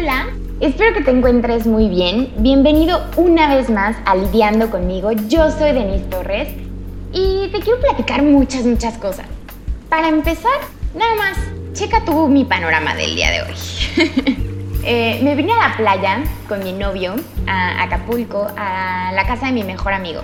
Hola, espero que te encuentres muy bien. Bienvenido una vez más a Lidiando conmigo. Yo soy Denise Torres y te quiero platicar muchas, muchas cosas. Para empezar, nada más, checa tú mi panorama del día de hoy. Eh, me vine a la playa con mi novio, a Acapulco, a la casa de mi mejor amigo.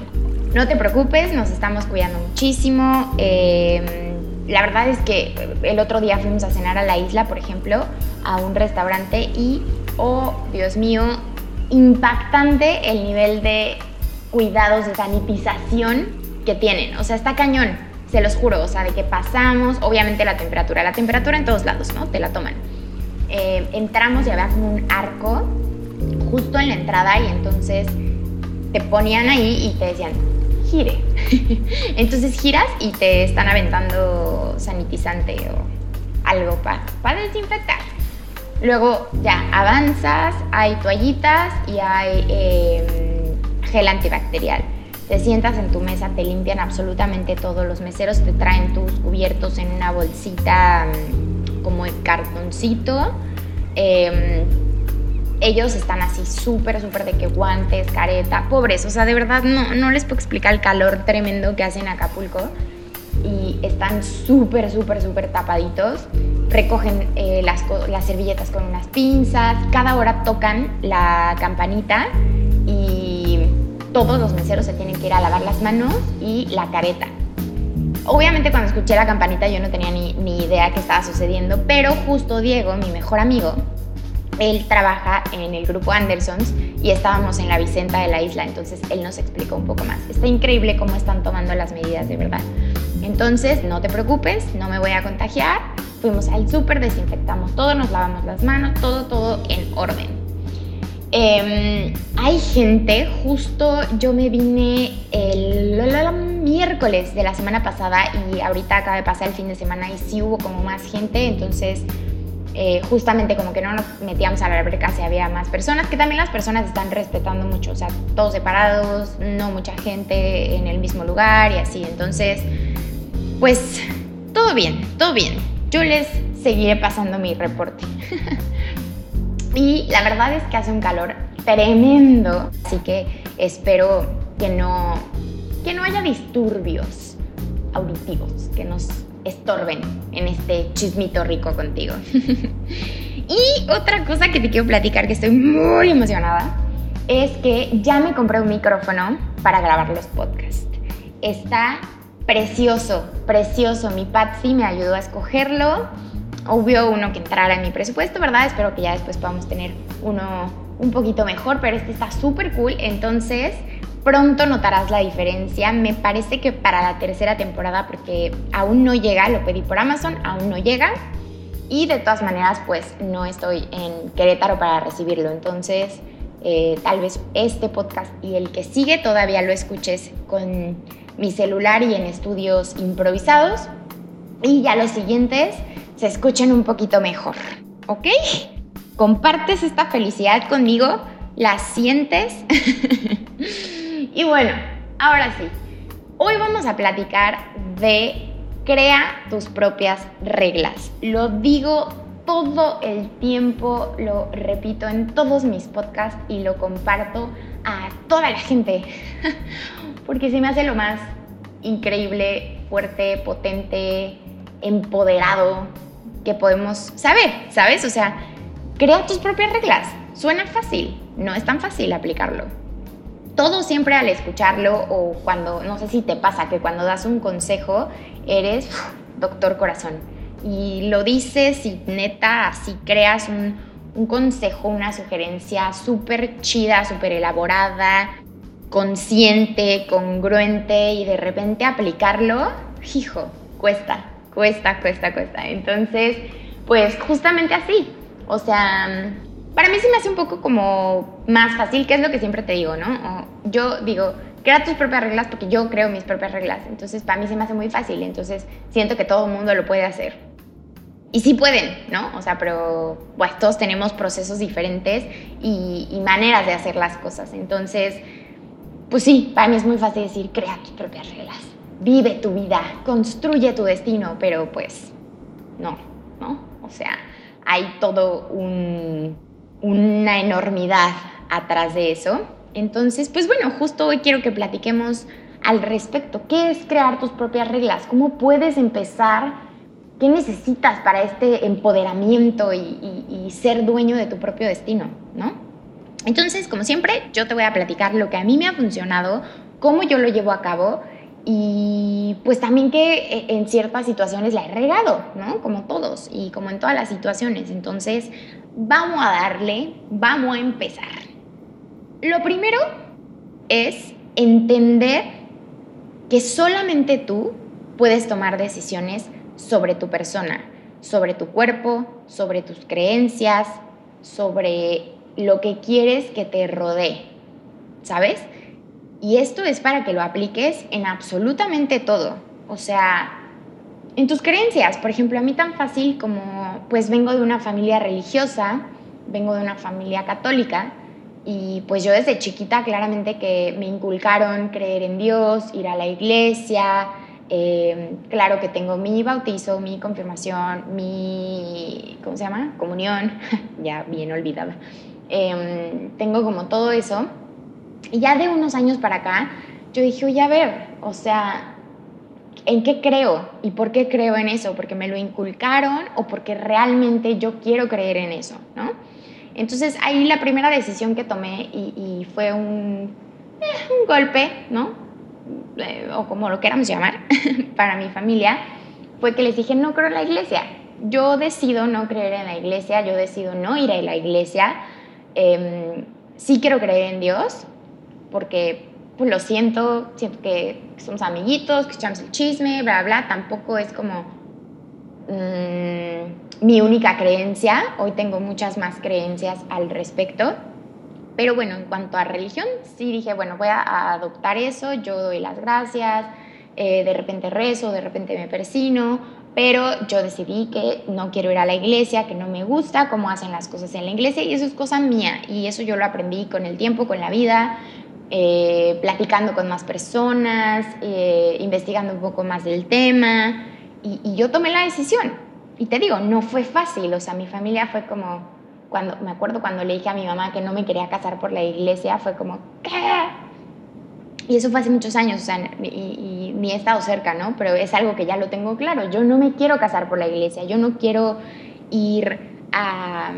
No te preocupes, nos estamos cuidando muchísimo. Eh, la verdad es que el otro día fuimos a cenar a la isla, por ejemplo, a un restaurante y, oh Dios mío, impactante el nivel de cuidados de sanitización que tienen. O sea, está cañón, se los juro. O sea, de que pasamos, obviamente la temperatura, la temperatura en todos lados, ¿no? Te la toman. Eh, entramos y había como un arco justo en la entrada y entonces te ponían ahí y te decían, gire. Entonces giras y te están aventando sanitizante o algo para desinfectar. Luego ya avanzas, hay toallitas y hay em, gel antibacterial. Te sientas en tu mesa, te limpian absolutamente todos los meseros, te traen tus cubiertos en una bolsita mm, como el cartoncito. Em, ellos están así súper, súper de que guantes, careta, pobres, o sea, de verdad no, no les puedo explicar el calor tremendo que hacen en Acapulco y están súper, súper, súper tapaditos. Recogen eh, las, las servilletas con unas pinzas, cada hora tocan la campanita y todos los meseros se tienen que ir a lavar las manos y la careta. Obviamente cuando escuché la campanita yo no tenía ni, ni idea qué estaba sucediendo, pero justo Diego, mi mejor amigo, él trabaja en el grupo Andersons y estábamos en la Vicenta de la isla, entonces él nos explicó un poco más. Está increíble cómo están tomando las medidas de verdad. Entonces, no te preocupes, no me voy a contagiar. Fuimos al súper, desinfectamos todo, nos lavamos las manos, todo, todo en orden. Em, hay gente, justo yo me vine el, miércoles de la semana pasada y ahorita acaba de pasar el fin de semana y sí hubo como más gente, entonces eh, justamente como que no nos metíamos a la alberca si había más personas, que también las personas están respetando mucho, o sea, todos separados, no mucha gente en el mismo lugar y así. Entonces, pues todo bien, todo bien. Yo les seguiré pasando mi reporte. y la verdad es que hace un calor tremendo, así que espero que no, que no haya disturbios auditivos, que nos estorben en este chismito rico contigo. y otra cosa que te quiero platicar que estoy muy emocionada es que ya me compré un micrófono para grabar los podcasts. Está precioso, precioso. Mi Patsy me ayudó a escogerlo. Obvio uno que entrara en mi presupuesto, ¿verdad? Espero que ya después podamos tener uno un poquito mejor, pero este está súper cool. Entonces, pronto notarás la diferencia. Me parece que para la tercera temporada, porque aún no llega, lo pedí por Amazon, aún no llega. Y de todas maneras, pues no estoy en Querétaro para recibirlo. Entonces, eh, tal vez este podcast y el que sigue todavía lo escuches con mi celular y en estudios improvisados. Y ya los siguientes se escuchen un poquito mejor. ¿Ok? ¿Compartes esta felicidad conmigo? ¿La sientes? Y bueno, ahora sí, hoy vamos a platicar de crea tus propias reglas. Lo digo todo el tiempo, lo repito en todos mis podcasts y lo comparto a toda la gente, porque se me hace lo más increíble, fuerte, potente, empoderado que podemos saber, ¿sabes? O sea, crea tus propias reglas. Suena fácil, no es tan fácil aplicarlo todo siempre al escucharlo o cuando, no sé si te pasa, que cuando das un consejo eres doctor corazón y lo dices y neta así creas un, un consejo, una sugerencia súper chida, súper elaborada, consciente, congruente y de repente aplicarlo, hijo, cuesta, cuesta, cuesta, cuesta. Entonces, pues justamente así. O sea, para mí sí me hace un poco como más fácil, que es lo que siempre te digo, ¿no? yo digo, crea tus propias reglas porque yo creo mis propias reglas. Entonces, para mí se me hace muy fácil. Entonces, siento que todo el mundo lo puede hacer. Y sí pueden, ¿no? O sea, pero pues todos tenemos procesos diferentes y maneras de hacer las cosas. Entonces, pues sí, para mí es muy fácil decir, crea tus propias reglas. Vive tu vida, construye tu destino, pero pues no, ¿no? O sea, hay todo un una enormidad atrás de eso. Entonces, pues bueno, justo hoy quiero que platiquemos al respecto. ¿Qué es crear tus propias reglas? ¿Cómo puedes empezar? ¿Qué necesitas para este empoderamiento y, ser dueño de tu propio destino? ¿No? Entonces, como siempre, yo te voy a platicar lo que a mí me ha funcionado, cómo yo lo llevo a cabo y pues también que eh, en ciertas situaciones la he regado, ¿no? Como todos y como en todas las situaciones. Entonces, vamos a darle, vamos a empezar. Lo primero es entender que solamente tú puedes tomar decisiones sobre tu persona, sobre tu cuerpo, sobre tus creencias, sobre lo que quieres que te rodee, ¿sabes? Y esto es para que lo apliques en absolutamente todo. O sea, en tus creencias, por ejemplo, a mí tan fácil como, pues vengo de una familia religiosa, vengo de una familia católica, y pues yo desde chiquita claramente que me inculcaron creer en Dios, ir a la iglesia, eh, claro que tengo mi bautizo, mi confirmación, mi, ¿cómo se llama? Comunión, ya bien olvidada. Em, tengo como todo eso. Y ya de unos años para acá, yo dije, oye, a ver, o sea, ¿en qué creo? ¿Y por qué creo en eso? ¿Porque me lo inculcaron o porque realmente yo quiero creer en eso? ¿No? Entonces ahí la primera decisión que tomé y, fue un, eh, un, golpe, ¿no? Eh, o como lo queramos llamar, para mi familia, fue que les dije, no creo en la iglesia. Yo decido no creer en la iglesia, yo decido no ir a la iglesia. Em, sí quiero creer en Dios, porque pues lo siento, siento que somos amiguitos, que echamos el chisme, bla, bla, tampoco es como Mm, mi única creencia, hoy tengo muchas más creencias al respecto, pero bueno, en cuanto a religión, sí dije, bueno, voy a adoptar eso, yo doy las gracias, eh, de repente rezo, de repente me persino, pero yo decidí que no quiero ir a la iglesia, que no me gusta cómo hacen las cosas en la iglesia y eso es cosa mía. Y eso yo lo aprendí con el tiempo, con la vida, eh, platicando con más personas, eh, investigando un poco más del tema y, yo tomé la decisión. Y te digo, no fue fácil, o sea, mi familia fue como, cuando, me acuerdo cuando le dije a mi mamá que no me quería casar por la iglesia, fue como, ¿qué? Y eso fue hace muchos años, o sea, y, ni he estado cerca, ¿no? Pero es algo que ya lo tengo claro. Yo no me quiero casar por la iglesia, yo no quiero ir a,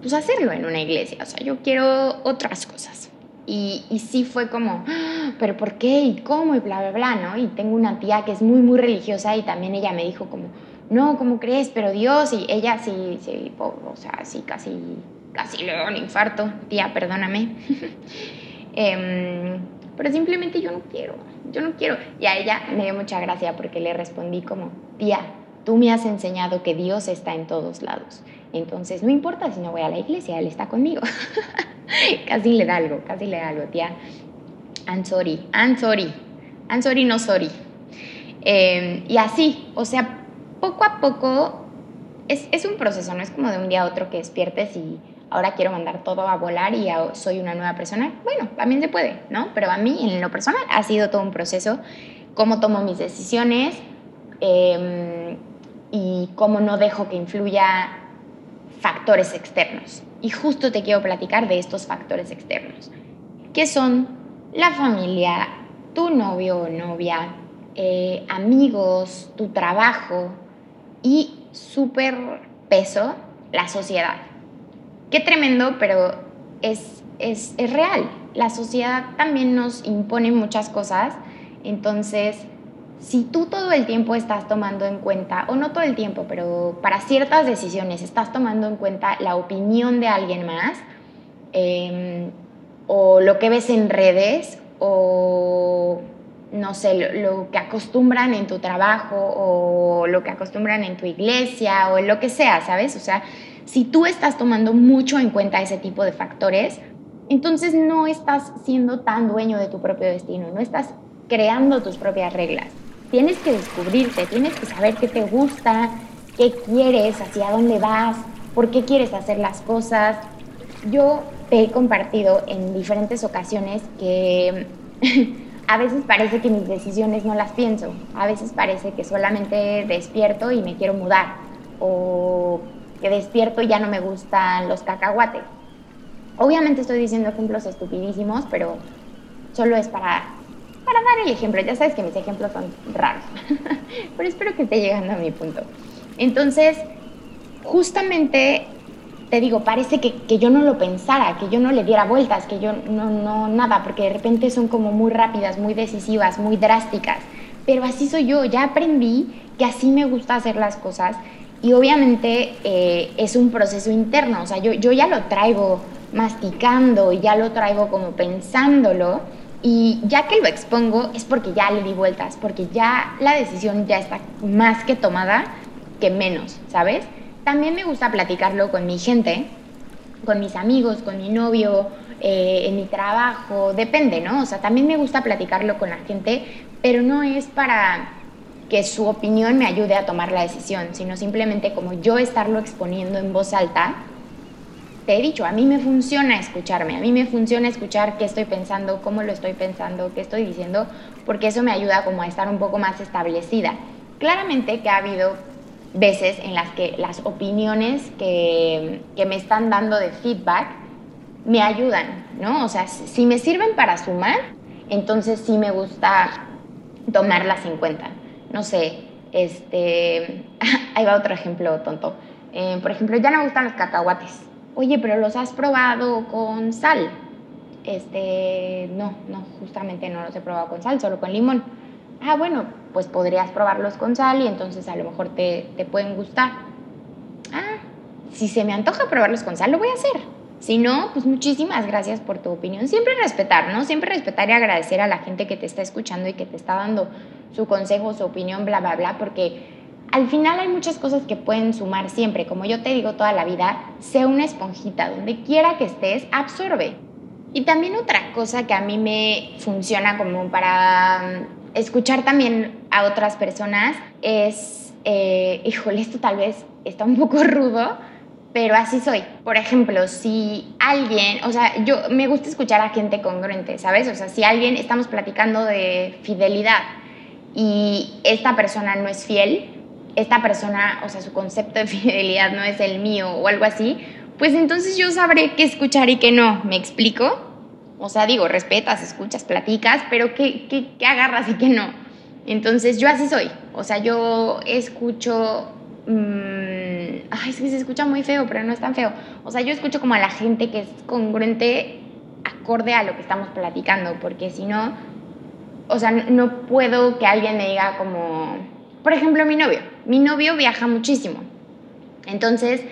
pues, hacerlo en una iglesia, o sea, yo quiero otras cosas. Y, sí fue como, ah, pero ¿por qué? ¿Y cómo? Y bla, bla, bla, ¿no? Y tengo una tía que es muy, muy religiosa y también ella me dijo como, no, ¿cómo crees? Pero Dios, y ella sí, sí, o sea, sí, casi, casi le da un infarto. Tía, perdóname. Em, pero simplemente yo no quiero, yo no quiero. Y a ella me dio mucha gracia porque le respondí como, tía, tú me has enseñado que Dios está en todos lados. Entonces, no importa si no voy a la iglesia, Él está conmigo. casi le da algo, casi le da algo, tía. I'm sorry, I'm sorry, I'm sorry, no sorry. Em, y así, o sea, poco a poco es, es, un proceso, no es como de un día a otro que despiertes y ahora quiero mandar todo a volar y soy una nueva persona. Bueno, también se puede, ¿no? Pero a mí, en lo personal, ha sido todo un proceso, cómo tomo mis decisiones em, y cómo no dejo que influya factores externos. Y justo te quiero platicar de estos factores externos, que son la familia, tu novio o novia, eh, amigos, tu trabajo y súper peso, la sociedad. Qué tremendo, pero es, es, es real. La sociedad también nos impone muchas cosas, entonces si tú todo el tiempo estás tomando en cuenta, o no todo el tiempo, pero para ciertas decisiones estás tomando en cuenta la opinión de alguien más, em, o lo que ves en redes, o no sé, lo, que acostumbran en tu trabajo, o lo que acostumbran en tu iglesia, o lo que sea, ¿sabes? O sea, si tú estás tomando mucho en cuenta ese tipo de factores, entonces no estás siendo tan dueño de tu propio destino, no estás creando tus propias reglas tienes que descubrirte, tienes que saber qué te gusta, qué quieres, hacia dónde vas, por qué quieres hacer las cosas. Yo te he compartido en diferentes ocasiones que a veces parece que mis decisiones no las pienso, a veces parece que solamente despierto y me quiero mudar, o que despierto y ya no me gustan los cacahuates. Obviamente estoy diciendo ejemplos estupidísimos, pero solo es para, para dar el ejemplo. Ya sabes que mis ejemplos son raros, pero espero que esté llegando a mi punto. Entonces, justamente te digo, parece que, que, yo no lo pensara, que yo no le diera vueltas, que yo no, no, nada, porque de repente son como muy rápidas, muy decisivas, muy drásticas. Pero así soy yo, ya aprendí que así me gusta hacer las cosas y obviamente eh, es un proceso interno, o sea, yo, yo ya lo traigo masticando y ya lo traigo como pensándolo y ya que lo expongo es porque ya le di vueltas, porque ya la decisión ya está más que tomada que menos, ¿sabes? También me gusta platicarlo con mi gente, con mis amigos, con mi novio, eh, en mi trabajo, depende, ¿no? O sea, también me gusta platicarlo con la gente, pero no es para que su opinión me ayude a tomar la decisión, sino simplemente como yo estarlo exponiendo en voz alta. Te he dicho, a mí me funciona escucharme, a mí me funciona escuchar qué estoy pensando, cómo lo estoy pensando, qué estoy diciendo, porque eso me ayuda como a estar un poco más establecida. Claramente que ha habido veces en las que las opiniones que, que me están dando de feedback me ayudan, ¿no? O sea, si me sirven para sumar, entonces sí me gusta tomarlas en cuenta no sé, este, ahí va otro ejemplo tonto. Eh, por ejemplo, ya no me gustan los cacahuates. Oye, pero los has probado con sal. Este, no, no, justamente no los he probado con sal, solo con limón. Ah, bueno, pues podrías probarlos con sal y entonces a lo mejor te, te pueden gustar. Ah, si se me antoja probarlos con sal, lo voy a hacer. Si no, pues muchísimas gracias por tu opinión. Siempre respetar, ¿no? Siempre respetar y agradecer a la gente que te está escuchando y que te está dando su consejo, su opinión, bla, bla, bla, porque al final hay muchas cosas que pueden sumar siempre. Como yo te digo toda la vida, sé una esponjita, donde quiera que estés, absorbe. Y también otra cosa que a mí me funciona como para mm, escuchar también a otras personas es, eh, híjole, esto tal vez está un poco rudo, pero así soy. Por ejemplo, si alguien, o sea, yo me gusta escuchar a gente congruente, ¿sabes? O sea, si alguien, estamos platicando de fidelidad y esta persona no es fiel, esta persona, o sea, su concepto de fidelidad no es el mío o algo así, pues entonces yo sabré qué escuchar y qué no, ¿me explico? O sea, digo, respetas, escuchas, platicas, pero qué, qué, qué agarras y qué no. Entonces yo así soy, o sea, yo escucho Mm, ay, es que se escucha muy feo, pero no es tan feo. O sea, yo escucho como a la gente que es congruente acorde a lo que estamos platicando, porque si no, o sea, no puedo que alguien me diga como, por ejemplo, mi novio. Mi novio viaja muchísimo. Entonces,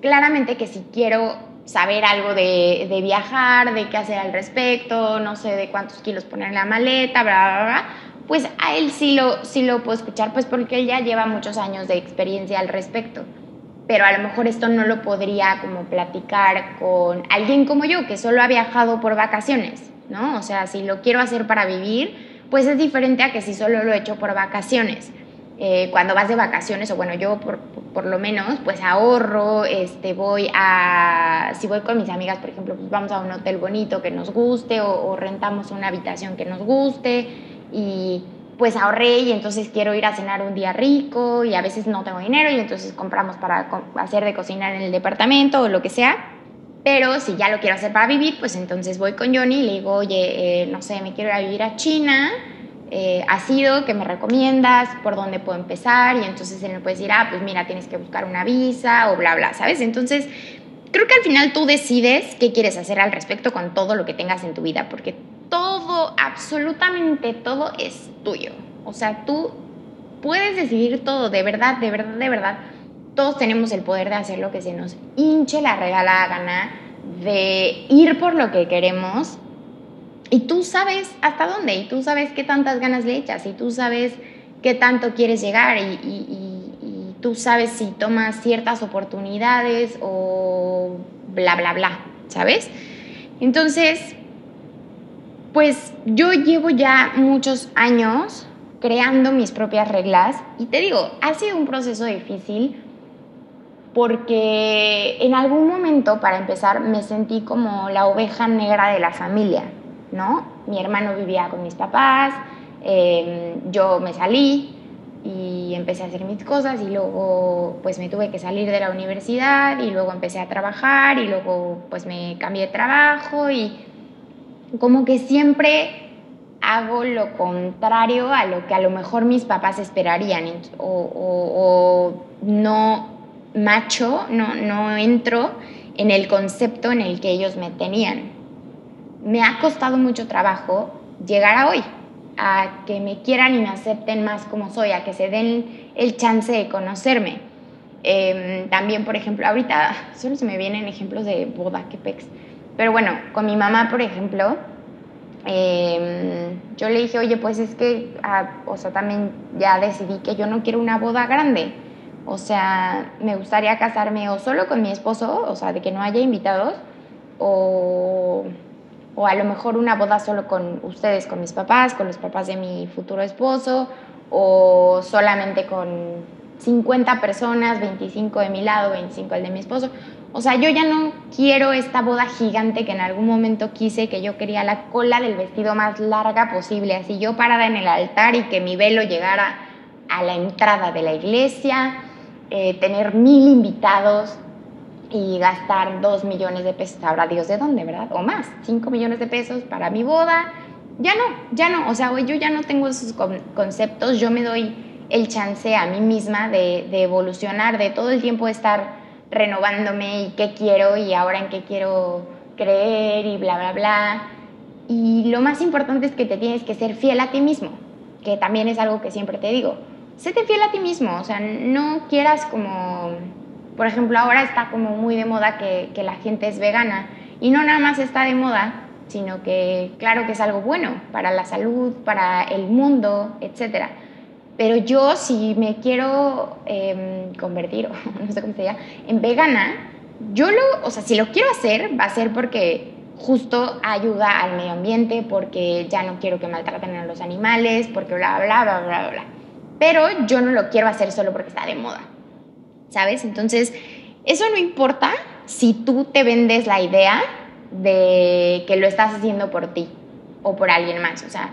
claramente que si quiero saber algo de, de viajar, de qué hacer al respecto, no sé de cuántos kilos poner en la maleta, bla, bla, bla, pues a él sí lo, sí lo puedo escuchar, pues porque él ya lleva muchos años de experiencia al respecto. Pero a lo mejor esto no lo podría como platicar con alguien como yo, que solo ha viajado por vacaciones, ¿no? O sea, si lo quiero hacer para vivir, pues es diferente a que si solo lo he hecho por vacaciones. Eh, cuando vas de vacaciones, o bueno, yo por, por, lo menos, pues ahorro, este, voy a, si voy con mis amigas, por ejemplo, pues vamos a un hotel bonito que nos guste o, o rentamos una habitación que nos guste y pues ahorré y entonces quiero ir a cenar un día rico y a veces no tengo dinero y entonces compramos para hacer de cocinar en el departamento o lo que sea. Pero si ya lo quiero hacer para vivir, pues entonces voy con Johnny y le digo, oye, eh, no sé, me quiero ir a vivir a China, eh, ¿has sido? ¿Qué me recomiendas? ¿Por dónde puedo empezar? Y entonces él me puede decir, ah, pues mira, tienes que buscar una visa o bla, bla, ¿sabes? Entonces, creo que al final tú decides qué quieres hacer al respecto con todo lo que tengas en tu vida, porque todo, absolutamente todo es tuyo. O sea, tú puedes decidir todo, de verdad, de verdad, de verdad. Todos tenemos el poder de hacer lo que se nos hinche la regalada gana, de ir por lo que queremos. Y tú sabes hasta dónde, y tú sabes qué tantas ganas le echas, y tú sabes qué tanto quieres llegar, y, y tú sabes si tomas ciertas oportunidades o bla, bla, bla, ¿sabes? Entonces, pues yo llevo ya muchos años creando mis propias reglas y te digo, ha sido un proceso difícil porque en algún momento, para empezar, me sentí como la oveja negra de la familia, ¿no? Mi hermano vivía con mis papás, em, yo me salí y empecé a hacer mis cosas y luego pues me tuve que salir de la universidad y luego empecé a trabajar y luego pues me cambié de trabajo y como que siempre hago lo contrario a lo que a lo mejor mis papás esperarían o, no macho, no, no entro en el concepto en el que ellos me tenían. Me ha costado mucho trabajo llegar a hoy a que me quieran y me acepten más como soy, a que se den el chance de conocerme. Em, también, por ejemplo, ahorita solo se me vienen ejemplos de boda, que pex. Pero bueno, con mi mamá, por ejemplo, em, yo le dije, oye, pues es que, ah, o sea, también ya decidí que yo no quiero una boda grande. O sea, me gustaría casarme o solo con mi esposo, o sea, de que no haya invitados, o o a lo mejor una boda solo con ustedes, con mis papás, con los papás de mi futuro esposo, o solamente con 50 personas, 25 de mi lado, 25 el de mi esposo. O sea, yo ya no quiero esta boda gigante que en algún momento quise, que yo quería la cola del vestido más larga posible, así yo parada en el altar y que mi velo llegara a la entrada de la iglesia, eh, tener mil invitados, y gastar dos millones de pesos, sabrá Dios de dónde, ¿verdad? O más, cinco millones de pesos para mi boda. Ya no, ya no, o sea, yo ya no tengo esos conceptos, yo me doy el chance a mí misma de, de evolucionar, de todo el tiempo estar renovándome y qué quiero y ahora en qué quiero creer y bla, bla, bla. Y lo más importante es que te tienes que ser fiel a ti mismo, que también es algo que siempre te digo. Séte fiel a ti mismo, o sea, no quieras como por ejemplo, ahora está como muy de moda que, la gente es vegana y no nada más está de moda, sino que claro que es algo bueno para la salud, para el mundo, etc. Pero yo si me quiero em, convertir, o no sé cómo se llama, en vegana, yo lo, o sea, si lo quiero hacer, va a ser porque justo ayuda al medio ambiente, porque ya no quiero que maltraten a los animales, porque bla, bla, bla, bla, bla. Pero yo no lo quiero hacer solo porque está de moda. ¿Sabes? Entonces, eso no importa si tú te vendes la idea de que lo estás haciendo por ti o por alguien más, o sea,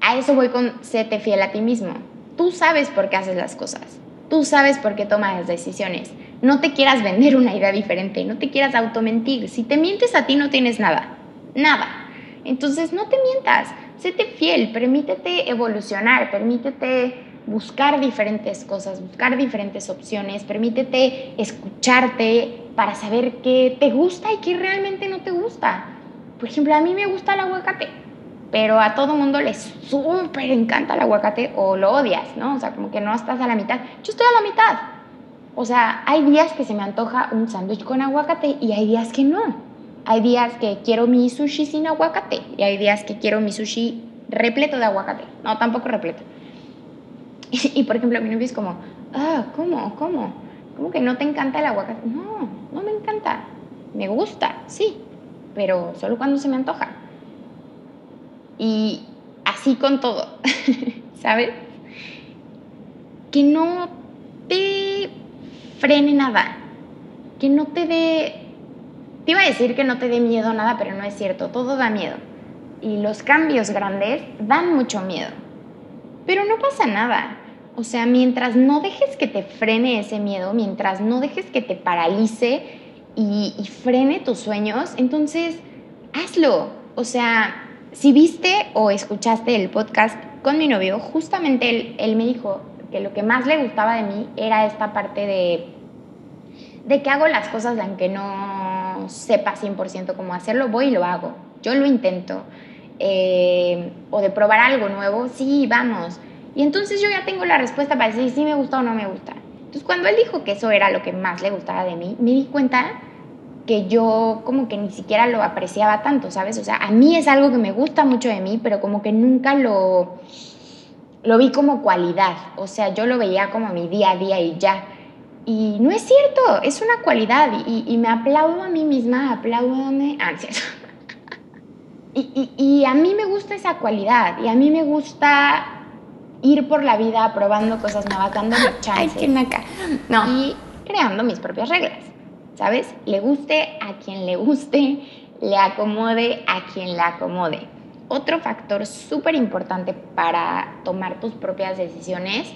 a eso voy con séte fiel a ti mismo. Tú sabes por qué haces las cosas, tú sabes por qué tomas las decisiones. No te quieras vender una idea diferente, no te quieras automentir. Si te mientes a ti no tienes nada, nada. Entonces no te mientas, séte fiel, permítete evolucionar, permítete buscar diferentes cosas, buscar diferentes opciones, permítete escucharte para saber qué te gusta y qué realmente no te gusta. Por ejemplo, a mí me gusta el aguacate, pero a todo mundo le súper encanta el aguacate o lo odias, ¿no? O sea, como que no estás a la mitad. Yo estoy a la mitad. O sea, hay días que se me antoja un sándwich con aguacate y hay días que no. Hay días que quiero mi sushi sin aguacate y hay días que quiero mi sushi repleto de aguacate. No, tampoco repleto y, por ejemplo, mi novio es como, ah, ¿cómo? ¿Cómo? ¿Cómo que no te encanta el aguacate? No, no me encanta. Me gusta, sí, pero solo cuando se me antoja. Y así con todo, ¿sabes? Que no te frene nada, que no te dé... Te iba a decir que no te dé miedo nada, pero no es cierto, todo da miedo. Y los cambios grandes dan mucho miedo. Pero no pasa nada. O sea, mientras no dejes que te frene ese miedo, mientras no dejes que te paralice y, frene tus sueños, entonces hazlo. O sea, si viste o escuchaste el podcast con mi novio, justamente él, él, me dijo que lo que más le gustaba de mí era esta parte de, de que hago las cosas aunque no sepa 100% cómo hacerlo, voy y lo hago. Yo lo intento. Eh, o de probar algo nuevo, sí, vamos. Y entonces yo ya tengo la respuesta para decir si me gusta o no me gusta. Entonces cuando él dijo que eso era lo que más le gustaba de mí, me di cuenta que yo como que ni siquiera lo apreciaba tanto, ¿sabes? O sea, a mí es algo que me gusta mucho de mí, pero como que nunca lo, lo vi como cualidad. O sea, yo lo veía como mi día a día y ya. Y no es cierto, es una cualidad y, me aplaudo a mí misma, aplaudo a Ah, cierto. Y, a mí me gusta esa cualidad y a mí me gusta ir por la vida probando cosas nuevas, dándome chances. Ay, No. Y creando mis propias reglas, ¿sabes? Le guste a quien le guste, le acomode a quien le acomode. otro factor súper importante para tomar tus propias decisiones,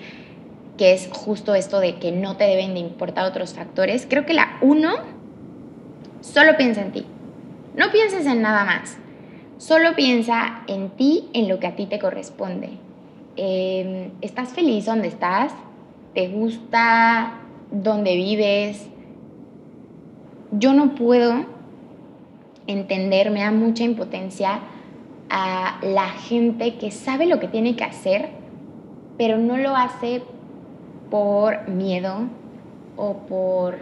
que es justo esto de que no te deben de importar otros factores, creo que la uno, solo piensa en ti. No pienses en nada más. Solo piensa en ti, en lo que a ti te corresponde. Em, ¿Estás feliz donde estás? ¿Te gusta donde vives? Yo no puedo entender, me da mucha impotencia a la gente que sabe lo que tiene que hacer, pero no lo hace por miedo o por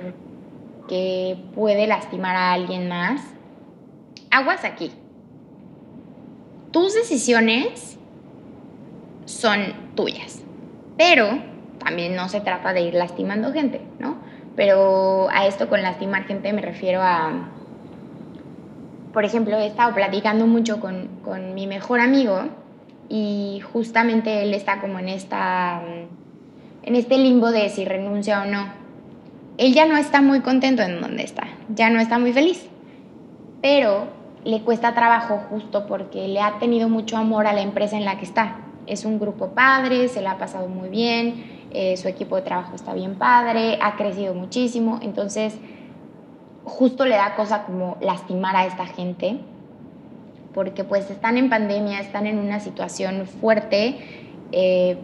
que puede lastimar a alguien más. Aguas aquí. Tus decisiones son tuyas, pero también no se trata de ir lastimando gente, ¿no? Pero a esto con lastimar gente me refiero a por ejemplo, he estado platicando mucho con, con, mi mejor amigo y justamente él está como en, esta, en este limbo de si renuncia o no. Él ya no está muy contento en donde está, ya no está muy feliz, pero le cuesta trabajo justo porque le ha tenido mucho amor a la empresa en la que está. Es un grupo padre, se le ha pasado muy bien, eh, su equipo de trabajo está bien padre, ha crecido muchísimo, entonces justo le da cosa como lastimar a esta gente, porque pues están en pandemia, están en una situación fuerte, eh,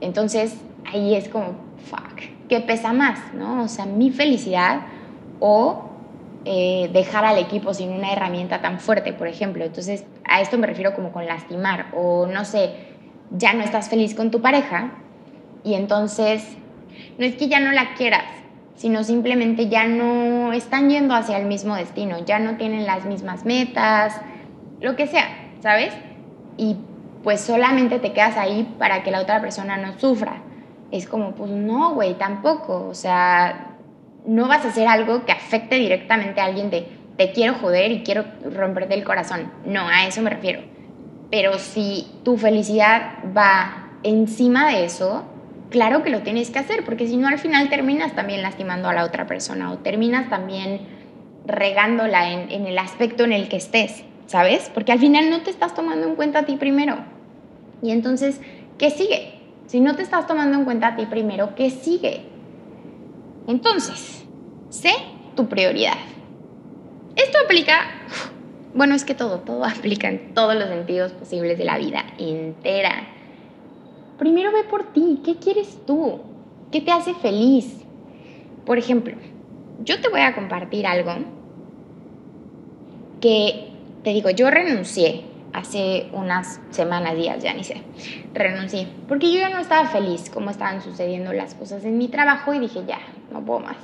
entonces ahí es como, fuck, ¿qué pesa más? ¿no? O sea, mi felicidad o eh, dejar al equipo sin una herramienta tan fuerte, por ejemplo. Entonces, a esto me refiero como con lastimar, o no sé, ya no estás feliz con tu pareja y entonces no es que ya no la quieras, sino simplemente ya no están yendo hacia el mismo destino, ya no tienen las mismas metas, lo que sea, ¿sabes? Y pues solamente te quedas ahí para que la otra persona no sufra. Es como, pues no, güey, tampoco. O sea, no vas a hacer algo que afecte directamente a alguien de te quiero joder y quiero romperte el corazón. No, a eso me refiero. Pero si tu felicidad va encima de eso, claro que lo tienes que hacer, porque si no al final terminas también lastimando a la otra persona o terminas también regándola en, el aspecto en el que estés, ¿sabes? Porque al final no te estás tomando en cuenta a ti primero. Y entonces, ¿qué sigue? Si no te estás tomando en cuenta a ti primero, ¿qué sigue? Entonces, sé tu prioridad. Esto aplica, bueno, es que todo, todo aplica en todos los sentidos posibles de la vida entera primero ve por ti, ¿qué quieres tú? ¿Qué te hace feliz? Por ejemplo, yo te voy a compartir algo que, te digo, yo renuncié hace unas semanas, días, ya ni sé, renuncié, porque yo ya no estaba feliz como estaban sucediendo las cosas en mi trabajo y dije, ya, no puedo más.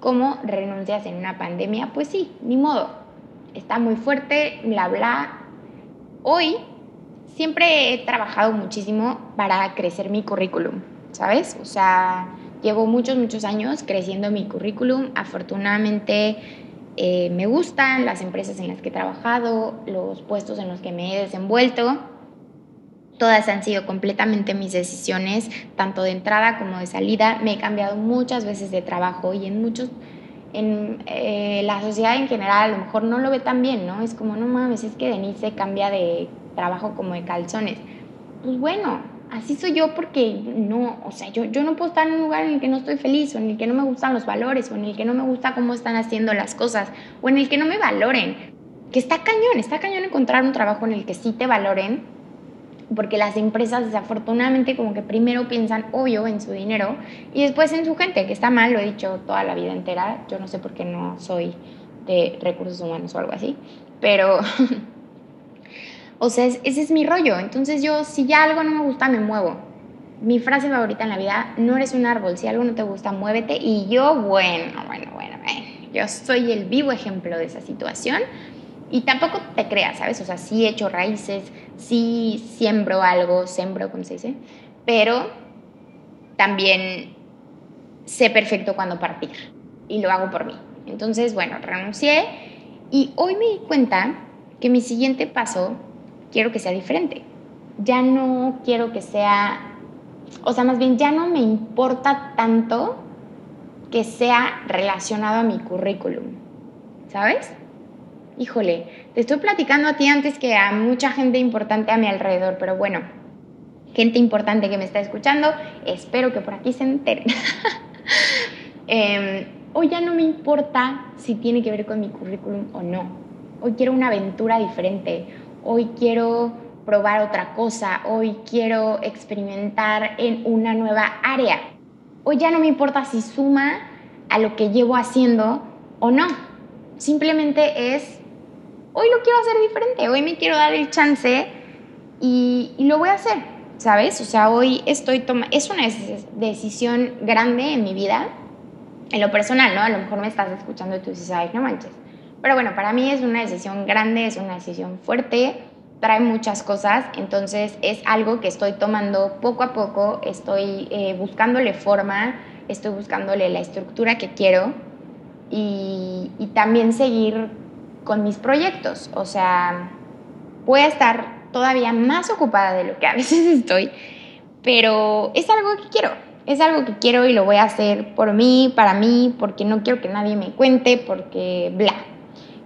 ¿Cómo renuncias en una pandemia? Pues sí, ni modo, está muy fuerte, bla, bla. Hoy siempre he trabajado muchísimo para crecer mi currículum, ¿sabes? O sea, llevo muchos, muchos años creciendo mi currículum. Afortunadamente eh, me gustan las empresas en las que he trabajado, los puestos en los que me he desenvuelto. Todas han sido completamente mis decisiones, tanto de entrada como de salida. Me he cambiado muchas veces de trabajo y en muchos en eh, la sociedad en general a lo mejor no lo ve tan bien, ¿no? Es como, no mames, es que Denise cambia de trabajo como de calzones. Pues bueno, así soy yo porque no, o sea, yo, yo no puedo estar en un lugar en el que no estoy feliz o en el que no me gustan los valores o en el que no me gusta cómo están haciendo las cosas o en el que no me valoren. Que está cañón, está cañón encontrar un trabajo en el que sí te valoren porque las empresas desafortunadamente como que primero piensan obvio en su dinero y después en su gente, que está mal, lo he dicho toda la vida entera, yo no sé por qué no soy de recursos humanos o algo así, pero O sea, ese es mi rollo. Entonces yo, si ya algo no me gusta, me muevo. Mi frase favorita en la vida, no eres un árbol, si algo no te gusta, muévete. Y yo, bueno, bueno, bueno, bueno, yo soy el vivo ejemplo de esa situación. Y tampoco te creas, ¿sabes? O sea, sí he hecho raíces, sí siembro algo, sembro, como se dice, pero también sé perfecto cuándo partir y lo hago por mí. Entonces, bueno, renuncié y hoy me di cuenta que mi siguiente paso quiero que sea diferente. Ya no quiero que sea, o sea, más bien ya no me importa tanto que sea relacionado a mi currículum, ¿sabes? híjole, te estoy platicando a ti antes que a mucha gente importante a mi alrededor, pero bueno, gente importante que me está escuchando, espero que por aquí se enteren. Em, hoy ya no me importa si tiene que ver con mi currículum o no. Hoy quiero una aventura diferente. Hoy quiero probar otra cosa. Hoy quiero experimentar en una nueva área. Hoy ya no me importa si suma a lo que llevo haciendo o no. Simplemente es, hoy lo quiero hacer diferente. Hoy me quiero dar el chance y, y lo voy a hacer. ¿Sabes? O sea, hoy estoy tomando... Es una decisión grande en mi vida en lo personal, ¿no? A lo mejor me estás escuchando y tú dices, ay, no manches. Pero bueno, para mí es una decisión grande, es una decisión fuerte, trae muchas cosas, entonces es algo que estoy tomando poco a poco, estoy eh, buscándole forma, estoy buscándole la estructura que quiero y, y también seguir con mis proyectos. O sea, voy a estar todavía más ocupada de lo que a veces estoy, pero es algo que quiero es algo que quiero y lo voy a hacer por mí, para mí, porque no quiero que nadie me cuente, porque bla.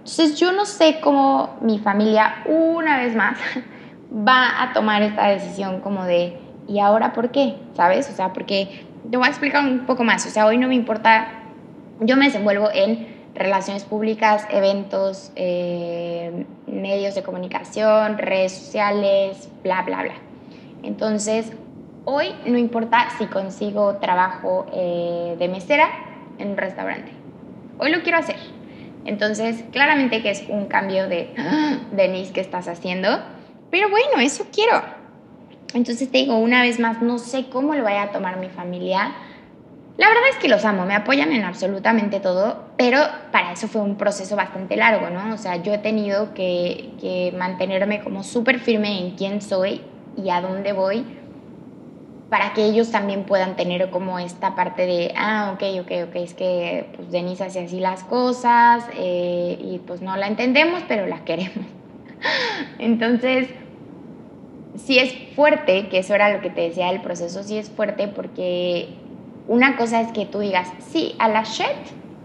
Entonces yo no sé cómo mi familia una vez más va a tomar esta decisión como de, ¿y ahora por qué? ¿Sabes? O sea, porque te voy a explicar un poco más. O sea, hoy no me importa, yo me desenvuelvo en relaciones públicas, eventos, eh, medios de comunicación, redes sociales, bla, bla, bla. Entonces, Hoy no importa si consigo trabajo eh, de mesera en un restaurante. Hoy lo quiero hacer. Entonces, claramente que es un cambio de, Denise, que estás haciendo? Pero bueno, eso quiero. Entonces te digo, una vez más, no sé cómo lo vaya a tomar mi familia. La verdad es que los amo, me apoyan en absolutamente todo, pero para eso fue un proceso bastante largo, ¿no? O sea, yo he tenido que, que mantenerme como súper firme en quién soy y a dónde voy para que ellos también puedan tener como esta parte de, ah, ok, ok, ok, es que pues Denise hace así las cosas eh, y pues no la entendemos, pero la queremos. Entonces, sí es fuerte, que eso era lo que te decía del proceso, sí es fuerte porque una cosa es que tú digas, sí, a la shit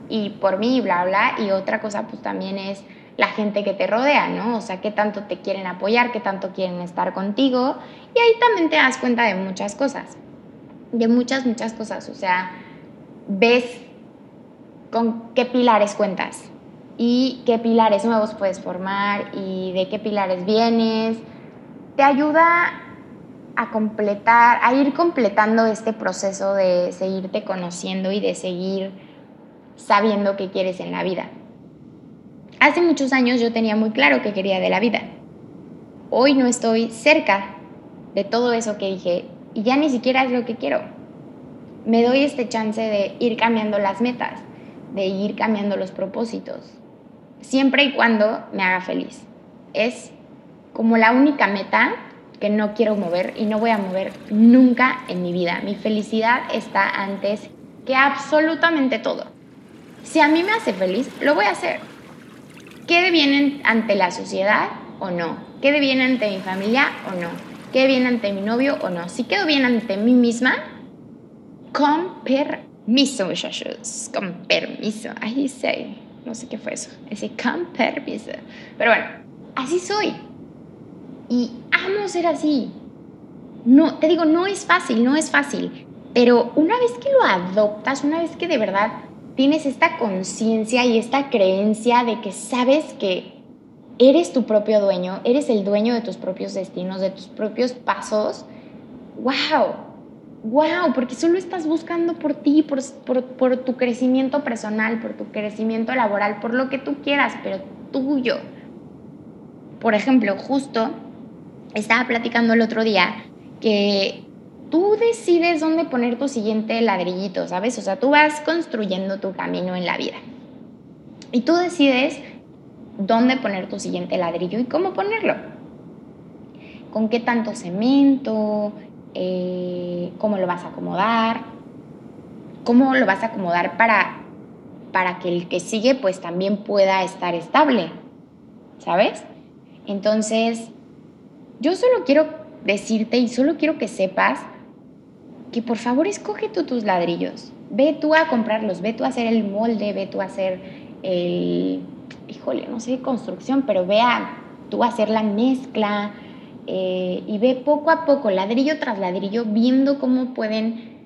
y por mí, bla, bla, y otra cosa pues también es la gente que te rodea, ¿no? O sea, qué tanto te quieren apoyar, qué tanto quieren estar contigo. Y ahí también te das cuenta de muchas cosas, de muchas, muchas cosas. O sea, ves con qué pilares cuentas y qué pilares nuevos puedes formar y de qué pilares vienes. Te ayuda a completar, a ir completando este proceso de seguirte conociendo y de seguir sabiendo qué quieres en la vida. Hace muchos años yo tenía muy claro qué quería de la vida. Hoy no estoy cerca de todo eso que dije y ya ni siquiera es lo que quiero. Me doy este chance de ir cambiando las metas, de ir cambiando los propósitos, siempre y cuando me haga feliz. Es como la única meta que no quiero mover y no voy a mover nunca en mi vida. Mi felicidad está antes que absolutamente todo. Si a mí me hace feliz, lo voy a hacer ¿Quede bien ante la sociedad o no? ¿Quede bien ante mi familia o no? ¿Quede bien ante mi novio o no? Si quedo bien ante mí misma, con permiso, muchachos, con permiso. Ahí sé, no sé qué fue eso, ese con permiso. Pero bueno, así soy. Y amo ser así. No, te digo, no es fácil, no es fácil. Pero una vez que lo adoptas, una vez que de verdad tienes esta conciencia y esta creencia de que sabes que eres tu propio dueño, eres el dueño de tus propios destinos, de tus propios pasos, wow, wow, porque solo estás buscando por ti, por, tu crecimiento personal, por tu crecimiento laboral, por lo que tú quieras, pero tuyo. Por ejemplo, justo estaba platicando el otro día que tú decides dónde poner tu siguiente ladrillito, ¿sabes? O sea, tú vas construyendo tu camino en la vida. Y tú decides dónde poner tu siguiente ladrillo y cómo ponerlo. Con qué tanto cemento, eh, cómo lo vas a acomodar, cómo lo vas a acomodar para, para que el que sigue pues también pueda estar estable, ¿sabes? Entonces, yo solo quiero decirte y solo quiero que sepas que por favor escoge tú tus ladrillos. Ve tú a comprarlos, ve tú a hacer el molde, ve tú a hacer el... híjole, no sé construcción, pero vea tú hacer la mezcla eh, y ve poco a poco, ladrillo tras ladrillo, viendo cómo pueden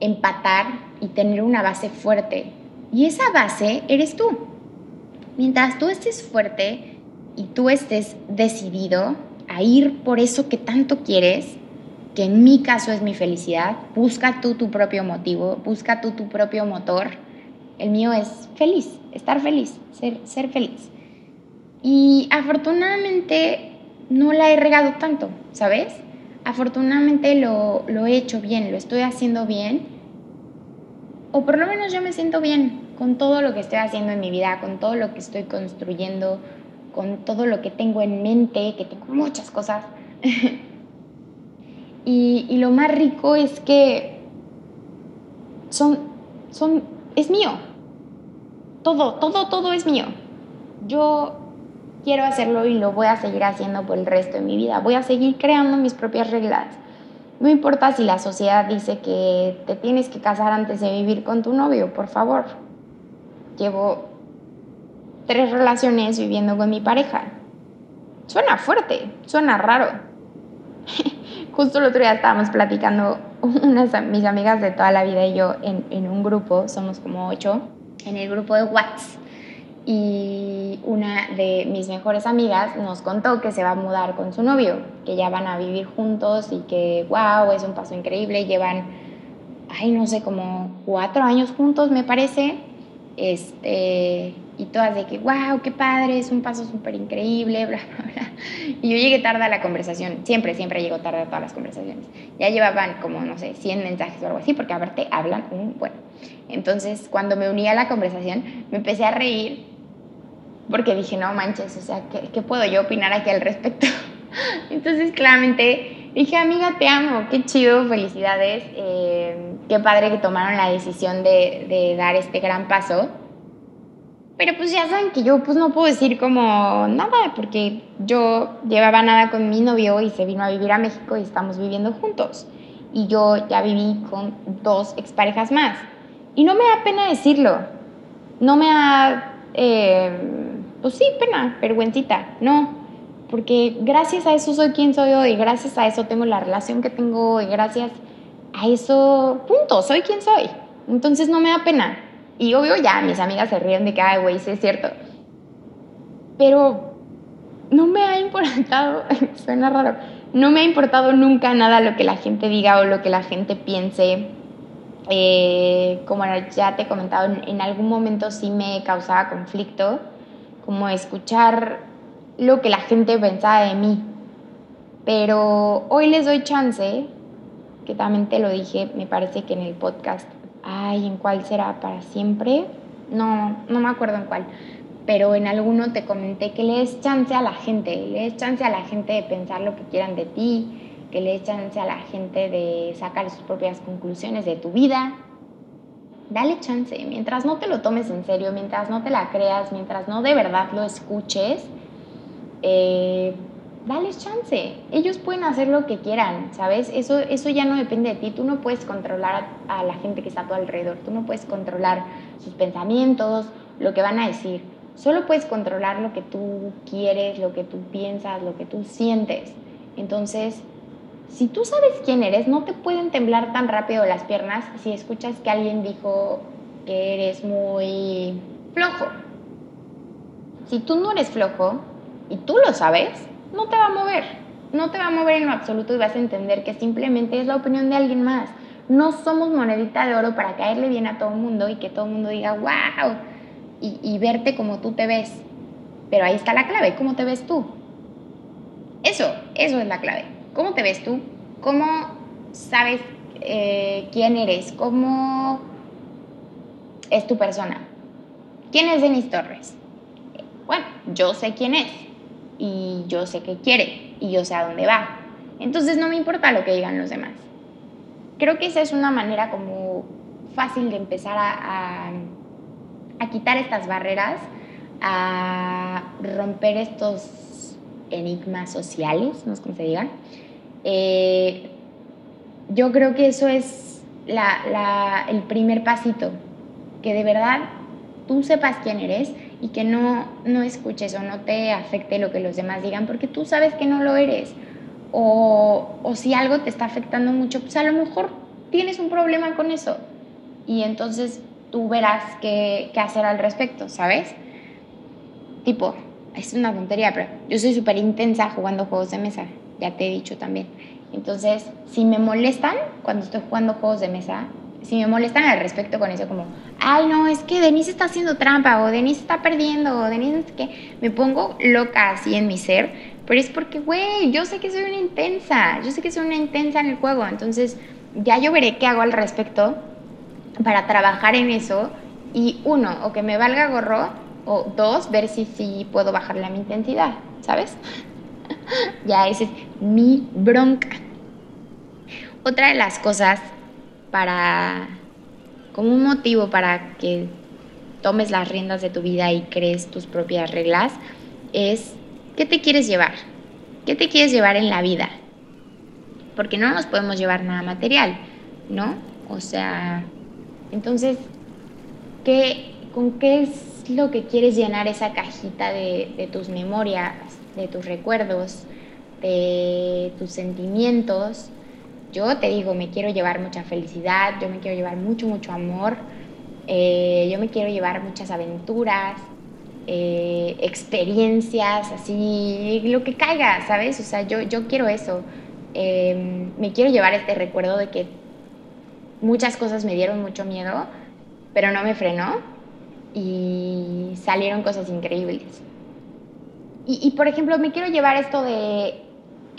empatar y tener una base fuerte. Y esa base eres tú. Mientras tú estés fuerte y tú estés decidido a ir por eso que tanto quieres, que en mi caso es mi felicidad, busca tú tu propio motivo, busca tú tu propio motor. El mío es feliz, estar feliz, ser, ser feliz. Y afortunadamente no la he regado tanto, ¿sabes? Afortunadamente lo, lo he hecho bien, lo estoy haciendo bien. O por lo menos yo me siento bien con todo lo que estoy haciendo en mi vida, con todo lo que estoy construyendo, con todo lo que tengo en mente, que tengo muchas cosas. y, y, lo más rico es que son, son, es mío. Todo, todo, todo es mío. Yo quiero hacerlo y lo voy a seguir haciendo por el resto de mi vida. Voy a seguir creando mis propias reglas. No importa si la sociedad dice que te tienes que casar antes de vivir con tu novio, por favor. Llevo tres relaciones viviendo con mi pareja. Suena fuerte, suena raro. Justo el otro día estábamos platicando unas mis amigas de toda la vida y yo en, en un grupo, somos como ocho, en el grupo de WhatsApp y una de mis mejores amigas nos contó que se va a mudar con su novio, que ya van a vivir juntos y que, wow, es un paso increíble, llevan, ay, no sé, como cuatro años juntos, me parece, este, y todas de que, wow, qué padre, es un paso súper increíble, bla, bla, bla. Y yo llegué tarde a la conversación, siempre, siempre llego tarde a todas las conversaciones. Ya llevaban como, no sé, 100 mensajes o algo así, porque aparte hablan un bueno. Entonces, cuando me uní a la conversación, me empecé a reír porque dije, no manches, o sea, ¿qué, puedo yo opinar aquí al respecto? Entonces, claramente, dije, amiga, te amo, qué chido, felicidades, eh, qué padre que tomaron la decisión de, de, dar este gran paso. Pero pues ya saben que yo pues no puedo decir como nada, porque yo llevaba nada con mi novio y se vino a vivir a México y estamos viviendo juntos. Y yo ya viví con dos exparejas más. Y no me da pena decirlo. No me da... Eh, pues sí, pena, vergüencita, no, porque gracias a eso soy quien soy hoy, gracias a eso tengo la relación que tengo hoy, gracias a eso, punto, soy quien soy. Entonces no me da pena. Y obvio ya mis amigas se ríen de que, ay, güey, sí es cierto. Pero no me ha importado, suena raro, no me ha importado nunca nada lo que la gente diga o lo que la gente piense. Eh, como ya te he comentado, en algún momento sí me causaba conflicto como escuchar lo que la gente pensaba de mí. Pero hoy les doy chance, que también te lo dije, me parece que en el podcast, ay, ¿en cuál será para siempre? No, no me acuerdo en cuál, pero en alguno te comenté que le des chance a la gente, le des chance a la gente de pensar lo que quieran de ti, que le des chance a la gente de sacar sus propias conclusiones de tu vida, dale chance, mientras no te lo tomes en serio, mientras no te la creas, mientras no de verdad lo escuches, eh, dale chance. Ellos pueden hacer lo que quieran, ¿sabes? Eso, eso ya no depende de ti. Tú no puedes controlar a, la gente que está a tu alrededor. Tú no puedes controlar sus pensamientos, lo que van a decir. Solo puedes controlar lo que tú quieres, lo que tú piensas, lo que tú sientes. Entonces, si tú sabes quién eres, no te pueden temblar tan rápido las piernas si escuchas que alguien dijo que eres muy flojo. Si tú no eres flojo y tú lo sabes, no te va a mover. No te va a mover en lo absoluto y vas a entender que simplemente es la opinión de alguien más. No somos monedita de oro para caerle bien a todo el mundo y que todo el mundo diga, wow, y, verte como tú te ves. Pero ahí está la clave, ¿cómo te ves tú? Eso, eso es la clave. ¿Cómo te ves tú? ¿Cómo sabes eh, quién eres? ¿Cómo es tu persona? ¿Quién es Denis Torres? Bueno, yo sé quién es y yo sé qué quiere y yo sé a dónde va. Entonces no me importa lo que digan los demás. Creo que esa es una manera como fácil de empezar a, a quitar estas barreras, a romper estos enigmas sociales, no sé cómo se digan. Eh, yo creo que eso es el primer pasito, que de verdad tú sepas quién eres y que no, no escuches o no te afecte lo que los demás digan porque tú sabes que no lo eres. O, o si algo te está afectando mucho, pues a lo mejor tienes un problema con eso. Y entonces tú verás qué, qué hacer al respecto, ¿sabes? Tipo, es una tontería, pero yo soy súper intensa jugando juegos de mesa, ya te he dicho también. Entonces, si me molestan cuando estoy jugando juegos de mesa, si me molestan al respecto con eso, como, ay, no, es que Denise está haciendo trampa, o Denise está perdiendo, o Denise es que me pongo loca así en mi ser, pero es porque, güey, yo sé que soy una intensa, yo sé que soy una intensa en el juego, entonces ya yo veré qué hago al respecto para trabajar en eso y uno, o que me valga gorro, o dos, ver si sí puedo bajarle a mi intensidad, ¿sabes? ya esa es mi bronca. Otra de las cosas para, como un motivo para que tomes las riendas de tu vida y crees tus propias reglas, es ¿qué te quieres llevar? ¿Qué te quieres llevar en la vida? Porque no nos podemos llevar nada material, ¿no? O sea, entonces, ¿qué, ¿con qué es lo que quieres llenar esa cajita de, de tus memorias, de tus recuerdos, de tus sentimientos? Yo te digo, me quiero llevar mucha felicidad, yo me quiero llevar mucho, mucho amor, eh, yo me quiero llevar muchas aventuras, eh, experiencias, así, lo que caiga, ¿sabes? O sea, yo, yo quiero eso. Eh, me quiero llevar este recuerdo de que muchas cosas me dieron mucho miedo, pero no me frenó y salieron cosas increíbles. Y, por ejemplo, me quiero llevar esto de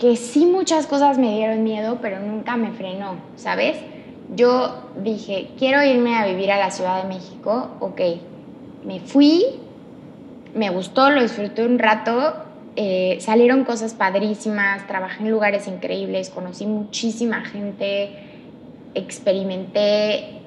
que sí muchas cosas me dieron miedo, pero nunca me frenó, ¿sabes? Yo dije, quiero irme a vivir a la Ciudad de México, ok, me fui, me gustó, lo disfruté un rato, eh, salieron cosas padrísimas, trabajé en lugares increíbles, conocí muchísima gente, experimenté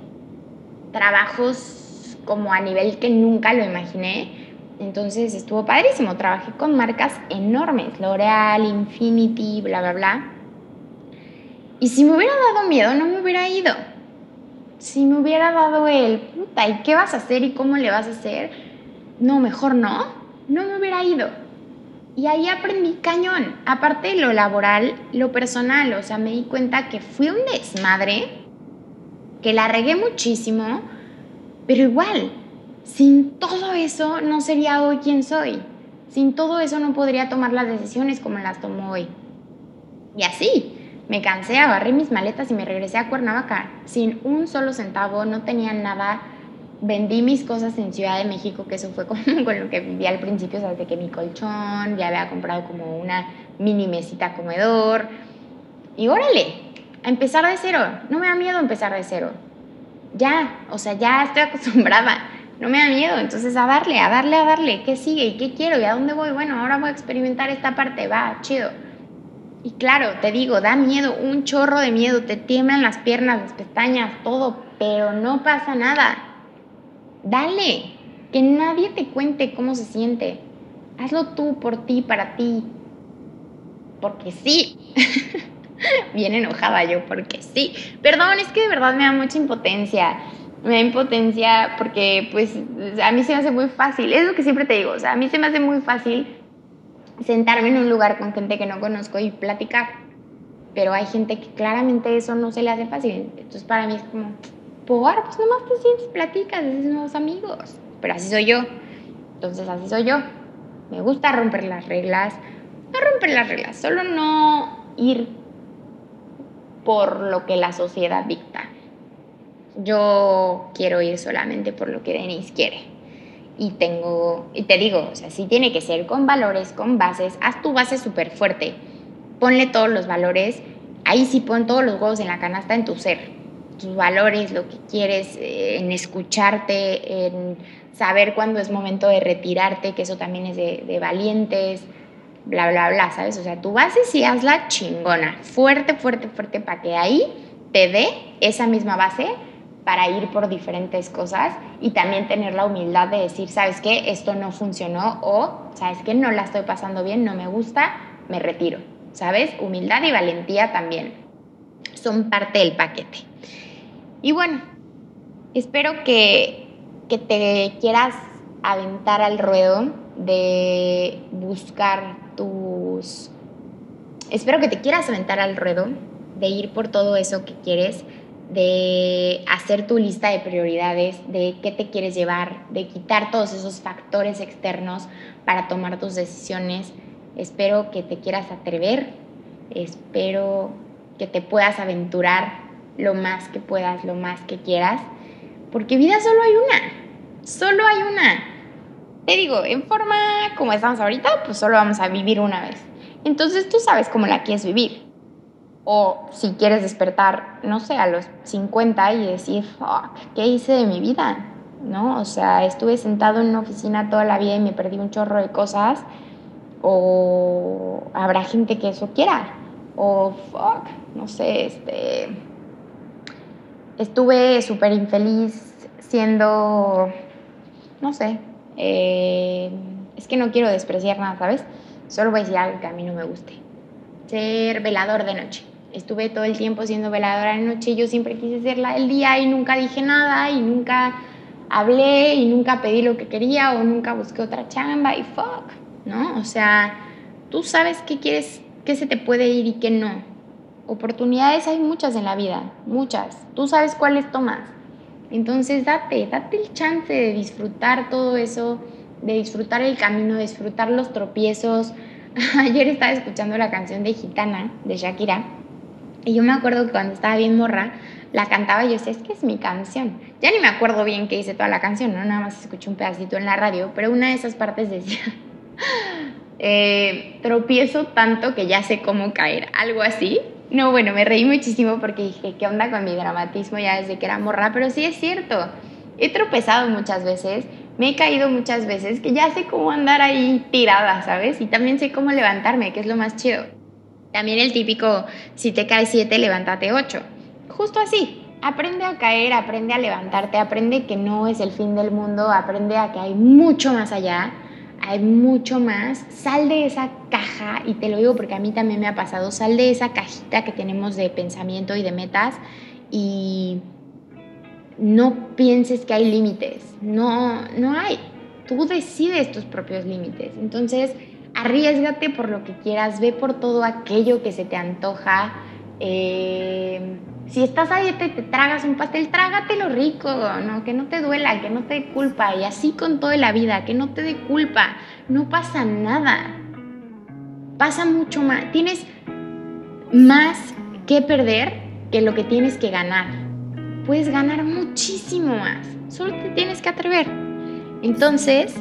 trabajos como a nivel que nunca lo imaginé. Entonces estuvo padrísimo. Trabajé con marcas enormes, L'Oreal, Infinity, bla, bla, bla. Y si me hubiera dado miedo, no me hubiera ido. Si me hubiera dado el, puta, ¿y qué vas a hacer y cómo le vas a hacer? No, mejor no. No me hubiera ido. Y ahí aprendí cañón. Aparte de lo laboral, lo personal. O sea, me di cuenta que fui un desmadre, que la regué muchísimo, pero igual, sin todo eso no sería hoy quien soy. Sin todo eso no podría tomar las decisiones como las tomo hoy. Y así, me cansé, agarré mis maletas y me regresé a Cuernavaca. Sin un solo centavo, no tenía nada vendí mis cosas en Ciudad de México, que eso fue como con lo que viví al principio, o sea, de que mi colchón, ya había comprado como una mini mesita comedor. Y órale, a empezar de cero. No me da miedo empezar de cero. Ya, o sea, ya estoy acostumbrada. No me da miedo. Entonces, a darle, a darle, a darle. ¿Qué sigue? ¿Y qué quiero? ¿Y a dónde voy? Bueno, ahora voy a experimentar esta parte. Va, chido. Y claro, te digo, da miedo, un chorro de miedo. Te tiemblan las piernas, las pestañas, todo. Pero no pasa nada Dale, que nadie te cuente cómo se siente. Hazlo tú, por ti, para ti. Porque sí. Bien enojada yo, porque sí. Perdón, es que de verdad me da mucha impotencia. Me da impotencia porque, pues, a mí se me hace muy fácil. Es lo que siempre te digo. O sea, a mí se me hace muy fácil sentarme en un lugar con gente que no conozco y platicar. Pero hay gente que claramente eso no se le hace fácil. Entonces, para mí es como, por, pues nomás te sientes, platicas, haces nuevos amigos. Pero así soy yo. Entonces así soy yo. Me gusta romper las reglas. No romper las reglas, solo no ir por lo que la sociedad dicta. Yo quiero ir solamente por lo que Denise quiere. Y tengo, y te digo, o sea, sí tiene que ser con valores, con bases. Haz tu base súper fuerte. Ponle todos los valores. Ahí sí pon todos los huevos en la canasta en tu ser tus valores, lo que quieres, eh, en escucharte, en saber cuándo es momento de retirarte, que eso también es de, valientes, bla, bla, bla, ¿sabes? O sea, tu base sí hazla chingona, fuerte, fuerte, fuerte, para que ahí te dé esa misma base para ir por diferentes cosas y también tener la humildad de decir, ¿sabes qué? Esto no funcionó o, ¿sabes qué? No la estoy pasando bien, no me gusta, me retiro, ¿sabes? Humildad y valentía también son parte del paquete. Y bueno, espero que, te quieras aventar al ruedo, de buscar tus... Espero que te quieras aventar al ruedo, de ir por todo eso que quieres, de hacer tu lista de prioridades, de qué te quieres llevar, de quitar todos esos factores externos para tomar tus decisiones. Espero que te quieras atrever, espero que te puedas aventurar lo más que puedas, lo más que quieras, porque vida solo hay una, solo hay una. Te digo, en forma como estamos ahorita, pues solo vamos a vivir una vez. Entonces tú sabes cómo la quieres vivir. O si quieres despertar, no sé, a los 50 y decir, fuck, ¿qué hice de mi vida? ¿No? O sea, estuve sentado en una oficina toda la vida y me perdí un chorro de cosas. O habrá gente que eso quiera. O fuck, no sé, este. Estuve súper infeliz siendo, no sé, eh, es que no quiero despreciar nada, ¿sabes? Solo voy a decir algo que a mí no me guste. Ser velador de noche estuve todo el tiempo siendo veladora de noche, yo siempre quise ser la del día y nunca dije nada y nunca hablé y nunca pedí lo que quería o nunca busqué otra chamba y fuck, ¿no? O sea, tú sabes qué quieres, qué se te puede ir y qué no. Oportunidades hay muchas en la vida, muchas. Tú sabes cuáles tomas. Entonces date, date el chance de disfrutar todo eso, de disfrutar el camino, de disfrutar los tropiezos. Ayer estaba escuchando la canción de Gitana, de Shakira, y yo me acuerdo que cuando estaba bien morra, la cantaba y yo decía, es que es mi canción. Ya ni me acuerdo bien qué hice toda la canción, ¿no? Nada más escuché un pedacito en la radio, pero una de esas partes decía, eh, tropiezo tanto que ya sé cómo caer, algo así. No, bueno, me reí muchísimo porque dije, ¿qué onda con mi dramatismo ya desde que era morra? Pero sí es cierto, he tropezado muchas veces, me he caído muchas veces, que ya sé cómo andar ahí tirada, ¿sabes? Y también sé cómo levantarme, que es lo más chido. También el típico, si te caes siete, levántate ocho. Justo así. Aprende a caer, aprende a levantarte, aprende que no es el fin del mundo, aprende a que hay mucho más allá, hay mucho más. Sal de esa caja, y te lo digo porque a mí también me ha pasado, sal de esa cajita que tenemos de pensamiento y de metas y no pienses que hay límites. No, no hay. Tú decides tus propios límites. Entonces, arriesgate por lo que quieras, ve por todo aquello que se te antoja. Eh, si estás a dieta y te tragas un pastel, trágatelo rico, ¿no? que no te duela, que no te dé culpa. Y así con toda la vida, que no te dé culpa. No pasa nada. Pasa mucho más. Tienes más que perder que lo que tienes que ganar. Puedes ganar muchísimo más. Solo te tienes que atrever. Entonces,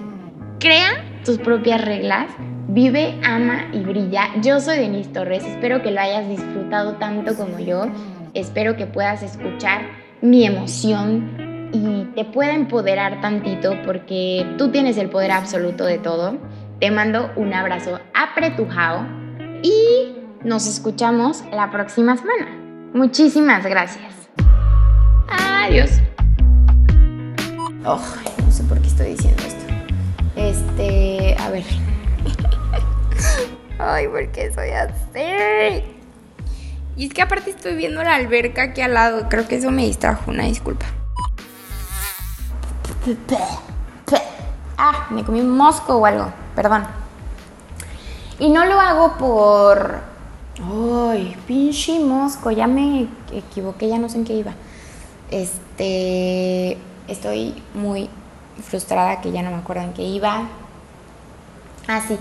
crea tus propias reglas, Vive, ama y brilla. Yo soy Denise Torres, espero que lo hayas disfrutado tanto como yo. Espero que puedas escuchar mi emoción y te pueda empoderar tantito porque tú tienes el poder absoluto de todo. Te mando un abrazo apretujado y nos escuchamos la próxima semana. Muchísimas gracias. Adiós. No sé por qué estoy diciendo esto. Este, a ver. Ay, ¿por qué soy así? Y es que aparte estoy viendo la alberca aquí al lado. Creo que eso me distrajo. Una disculpa. Ah, me comí un mosco o algo. Perdón. Y no lo hago por... Ay, pinche mosco. Ya me equivoqué, ya no sé en qué iba. Este... Estoy muy frustrada que ya no me acuerdo en qué iba. Ah, sí